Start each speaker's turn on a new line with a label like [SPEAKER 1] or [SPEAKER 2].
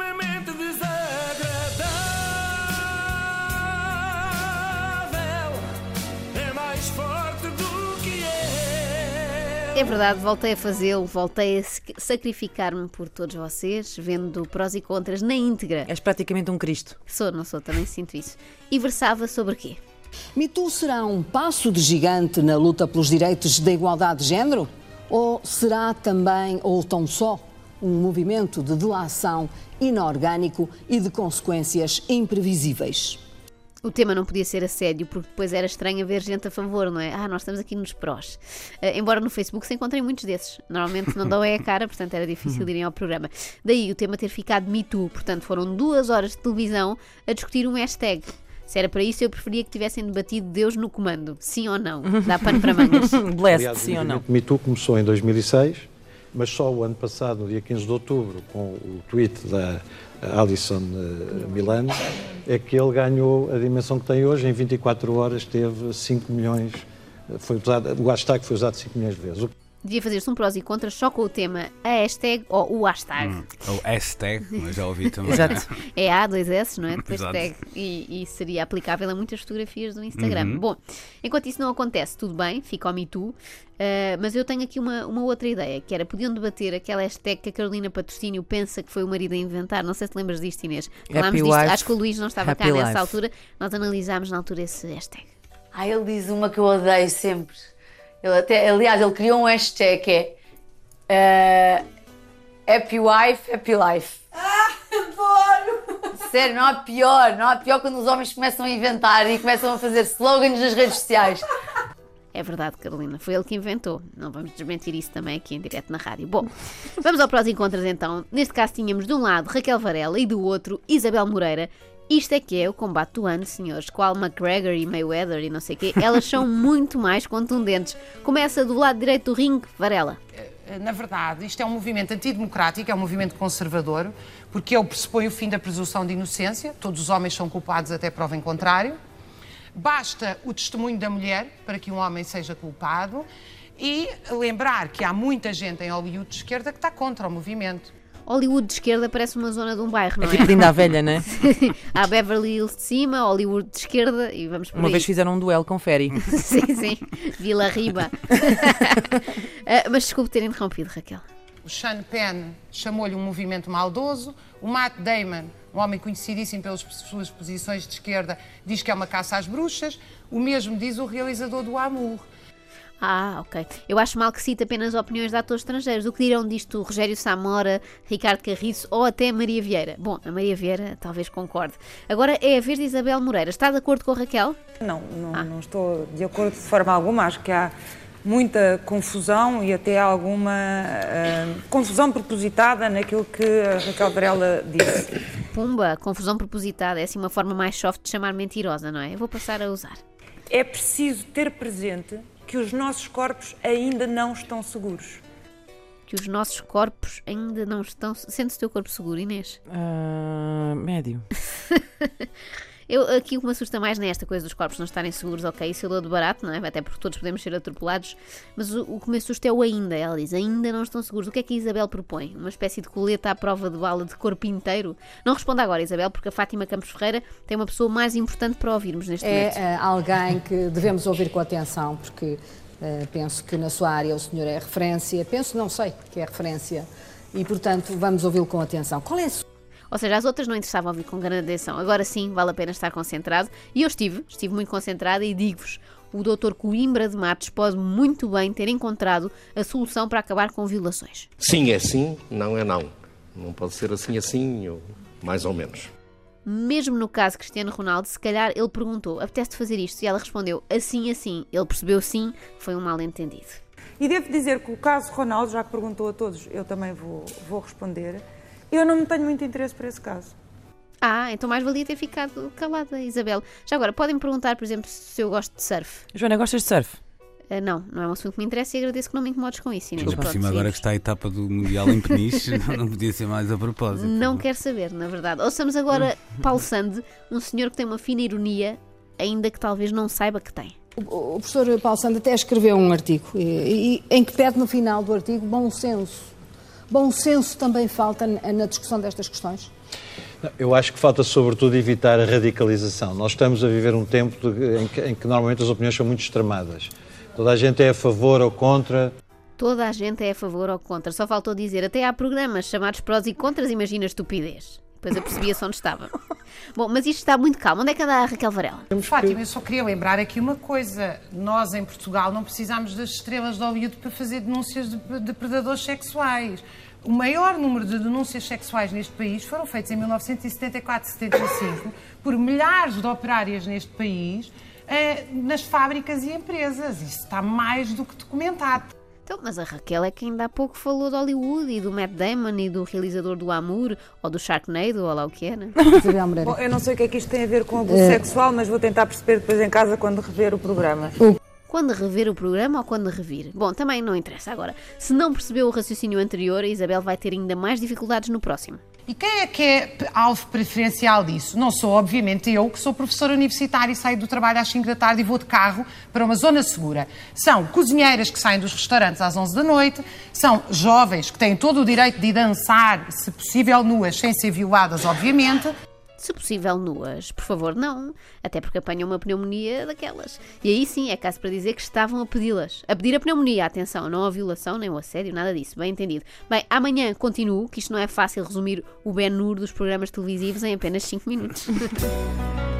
[SPEAKER 1] extremamente desagradável. É mais forte do que é.
[SPEAKER 2] É verdade, voltei a fazê-lo, voltei a sac- sacrificar-me por todos vocês, vendo prós e contras na íntegra.
[SPEAKER 3] És praticamente um Cristo.
[SPEAKER 2] Sou, não sou, também sinto isso. E versava sobre quê?
[SPEAKER 4] Me Too será um passo de gigante na luta pelos direitos da igualdade de género? Ou será também, ou tão só, um movimento de delação inorgânico e de consequências imprevisíveis?
[SPEAKER 2] O tema não podia ser assédio, porque depois era estranho ver gente a favor, não é? Ah, nós estamos aqui nos prós. Eh, embora no Facebook se encontrem muitos desses. Normalmente não dão é a cara, portanto era difícil de irem ao programa. Daí o tema ter ficado Me Too. Portanto, foram duas horas de televisão a discutir um hashtag. Se era para isso, eu preferia que tivessem debatido Deus no comando. Sim ou não? Dá pano para mangas.
[SPEAKER 3] Blessed, sim
[SPEAKER 5] o
[SPEAKER 3] ou não?
[SPEAKER 5] movimento Me Too começou em 2006, mas só o ano passado, no dia 15 de outubro, com o tweet da Alison eh, Milano, é que ele ganhou a dimensão que tem hoje. Em 24 horas teve 5 milhões, eh, foi usado, o hashtag foi usado 5 milhões de vezes.
[SPEAKER 2] Devia fazer-se um prós e contras só com o tema a hashtag ou o hashtag.
[SPEAKER 6] Ou hashtag, mas já ouvi também.
[SPEAKER 3] Exato.
[SPEAKER 2] É A, dois S, não é? Depois. E, e seria aplicável a muitas fotografias do Instagram. Bom, enquanto isso não acontece, tudo bem, fica ao Me Too. Uh, mas eu tenho aqui uma, uma outra ideia, que era, podiam debater aquela hashtag que a Carolina Patrocínio pensa que foi o marido a inventar. Não sei se te lembras disto, Inês. Falámos disto,
[SPEAKER 3] wife,
[SPEAKER 2] acho que o Luís não estava cá
[SPEAKER 3] happy
[SPEAKER 2] nessa
[SPEAKER 3] life.
[SPEAKER 2] altura. Nós analisámos na altura esse hashtag.
[SPEAKER 7] Ah, ele diz uma que eu odeio sempre. Ele até, aliás, ele criou um hashtag que é eh, Happy Wife, Happy Life. Ah, adoro! Sério, não há pior, não há pior quando os homens começam a inventar e começam a fazer slogans nas redes sociais.
[SPEAKER 2] É verdade, Carolina, foi ele que inventou. Não vamos desmentir isso também aqui em direto na rádio. Bom, vamos ao prós e contras então. Neste caso tínhamos de um lado Raquel Varela e do outro Isabel Moreira. Isto é que é o combate do ano, senhores. Qual McGregor e Mayweather e não sei o quê. Elas são muito mais contundentes. Começa do lado direito do ringue, Varela.
[SPEAKER 8] Na verdade, isto é um movimento antidemocrático, é um movimento conservador, porque ele pressupõe o fim da presunção de inocência, todos os homens são culpados até prova em contrário. Basta o testemunho da mulher para que um homem seja culpado e lembrar que há muita gente em Hollywood de esquerda que está contra o movimento.
[SPEAKER 2] Hollywood de esquerda parece uma zona de um bairro, não é?
[SPEAKER 3] Tipo linda a velha, né?
[SPEAKER 2] Há Beverly Hills de cima, Hollywood de esquerda e vamos por
[SPEAKER 3] Uma
[SPEAKER 2] aí.
[SPEAKER 3] vez fizeram um duelo com Ferry.
[SPEAKER 2] sim, sim. Vila Riba. Ah, mas desculpe ter interrompido, Raquel.
[SPEAKER 8] O Sean Penn chamou-lhe um movimento maldoso. O Matt Damon, um homem conhecidíssimo pelas suas posições de esquerda, diz que é uma caça às bruxas. O mesmo diz o realizador do Amour.
[SPEAKER 2] Ah, ok. Eu acho mal que cite apenas opiniões de atores estrangeiros. O que dirão disto Rogério Samora, Ricardo Carriço ou até Maria Vieira? Bom, a Maria Vieira talvez concorde. Agora é a vez de Isabel Moreira. Está de acordo com a Raquel?
[SPEAKER 9] Não, não, não estou de acordo de forma alguma. Acho que há muita confusão e até alguma ah, confusão propositada naquilo que a Raquel Varela disse.
[SPEAKER 2] Pumba, confusão propositada. É assim uma forma mais soft de chamar mentirosa, não é? Eu vou passar a usar.
[SPEAKER 9] É preciso ter presente que os nossos corpos ainda não estão seguros.
[SPEAKER 2] Que os nossos corpos ainda não estão. Sente-se o teu corpo seguro, Inês?
[SPEAKER 3] Ah, médio.
[SPEAKER 2] Eu, aqui o que me assusta mais nesta coisa dos corpos não estarem seguros, ok, isso eu dou de barato, não é? Até porque todos podemos ser atropelados, mas o, o que me assusta é o ainda. Ela diz, ainda não estão seguros. O que é que a Isabel propõe? Uma espécie de coleta à prova de bala de corpo inteiro? Não responda agora, Isabel, porque a Fátima Campos Ferreira tem uma pessoa mais importante para ouvirmos neste momento.
[SPEAKER 4] É alguém que devemos ouvir com atenção, porque eh, penso que na sua área o senhor é referência, penso, não sei, que é referência, e portanto vamos ouvi-lo com atenção. Qual é a sua
[SPEAKER 2] Ou seja, as outras não interessavam ouvir com grande atenção. Agora sim, vale a pena estar concentrado. E eu estive, estive muito concentrada e digo-vos, o Dr. Coimbra de Matos pode muito bem ter encontrado a solução para acabar com violações.
[SPEAKER 10] Sim é sim, não é não. Não pode ser assim assim, ou mais ou menos.
[SPEAKER 2] Mesmo no caso Cristiano Ronaldo, se calhar ele perguntou: apetece fazer isto? E ela respondeu: assim, assim. Ele percebeu sim, foi um mal entendido.
[SPEAKER 9] E devo dizer que o caso Ronaldo, já que perguntou a todos, eu também vou, vou responder. Eu não tenho muito interesse por esse caso.
[SPEAKER 2] Ah, então mais valia ter ficado calada, Isabel. Já agora, podem me perguntar, por exemplo, se eu gosto de surf.
[SPEAKER 3] Joana, gostas de surf?
[SPEAKER 2] Ah, não, não é um assunto que me interessa e agradeço que não me incomodes com isso. Inês.
[SPEAKER 6] Ainda por cima, agora que está a etapa do Mundial em Peniche, não podia ser mais a propósito.
[SPEAKER 2] Não quero saber, na verdade. Ouçamos agora Paulo Sande, um senhor que tem uma fina ironia, ainda que talvez não saiba que tem.
[SPEAKER 4] O, o professor Paulo Santos até escreveu um artigo e, e- em que pede no final do artigo bom senso. Bom senso também falta na discussão destas questões?
[SPEAKER 5] Eu acho que falta, sobretudo, evitar a radicalização. Nós estamos a viver um tempo de- em, que, em que normalmente as opiniões são muito extremadas. Toda a gente é a favor ou contra.
[SPEAKER 2] Toda a gente é a favor ou contra. Só faltou dizer, até há programas chamados prós e contras, imagina a estupidez. Depois eu percebia-se onde estava. Bom, mas isto está muito calmo. Onde é que anda a Raquel Varela?
[SPEAKER 8] Fátima, eu só queria lembrar aqui uma coisa. Nós, em Portugal, não precisamos das estrelas de Hollywood para fazer denúncias de, de predadores sexuais. O maior número de denúncias sexuais neste país foram feitas em 1974 e 75 por milhares de operárias neste país eh, nas fábricas e empresas. Isso está mais do que documentado.
[SPEAKER 2] Então, mas a Raquel é que ainda há pouco falou de Hollywood e do Matt Damon e do realizador do Amour ou do Sharknado ou lá o que é, né?
[SPEAKER 4] Isabel Moreira.
[SPEAKER 9] Bom, eu não sei o que é que isto tem a ver com abuso sexual, mas vou tentar perceber depois em casa quando rever o programa.
[SPEAKER 2] Quando rever o programa ou quando revir? Bom, também não interessa agora. Se não percebeu o raciocínio anterior, a Isabel vai ter ainda mais dificuldades no próximo.
[SPEAKER 8] E quem é que é alvo preferencial disso? Não sou, obviamente, eu, que sou professora universitária e saio do trabalho às 5 da tarde e vou de carro para uma zona segura. São cozinheiras que saem dos restaurantes às 11 da noite, são jovens que têm todo o direito de dançar, se possível, nuas, sem ser violadas, obviamente.
[SPEAKER 2] Se possível, nuas. Por favor, não. Até porque apanham uma pneumonia daquelas. E aí sim é caso para dizer que estavam a pedi-las. A pedir a pneumonia, atenção, não a violação, nem o assédio, nada disso. Bem entendido. Bem, amanhã continuo, que isto não é fácil resumir o Ben-Hur dos programas televisivos em apenas 5 minutos.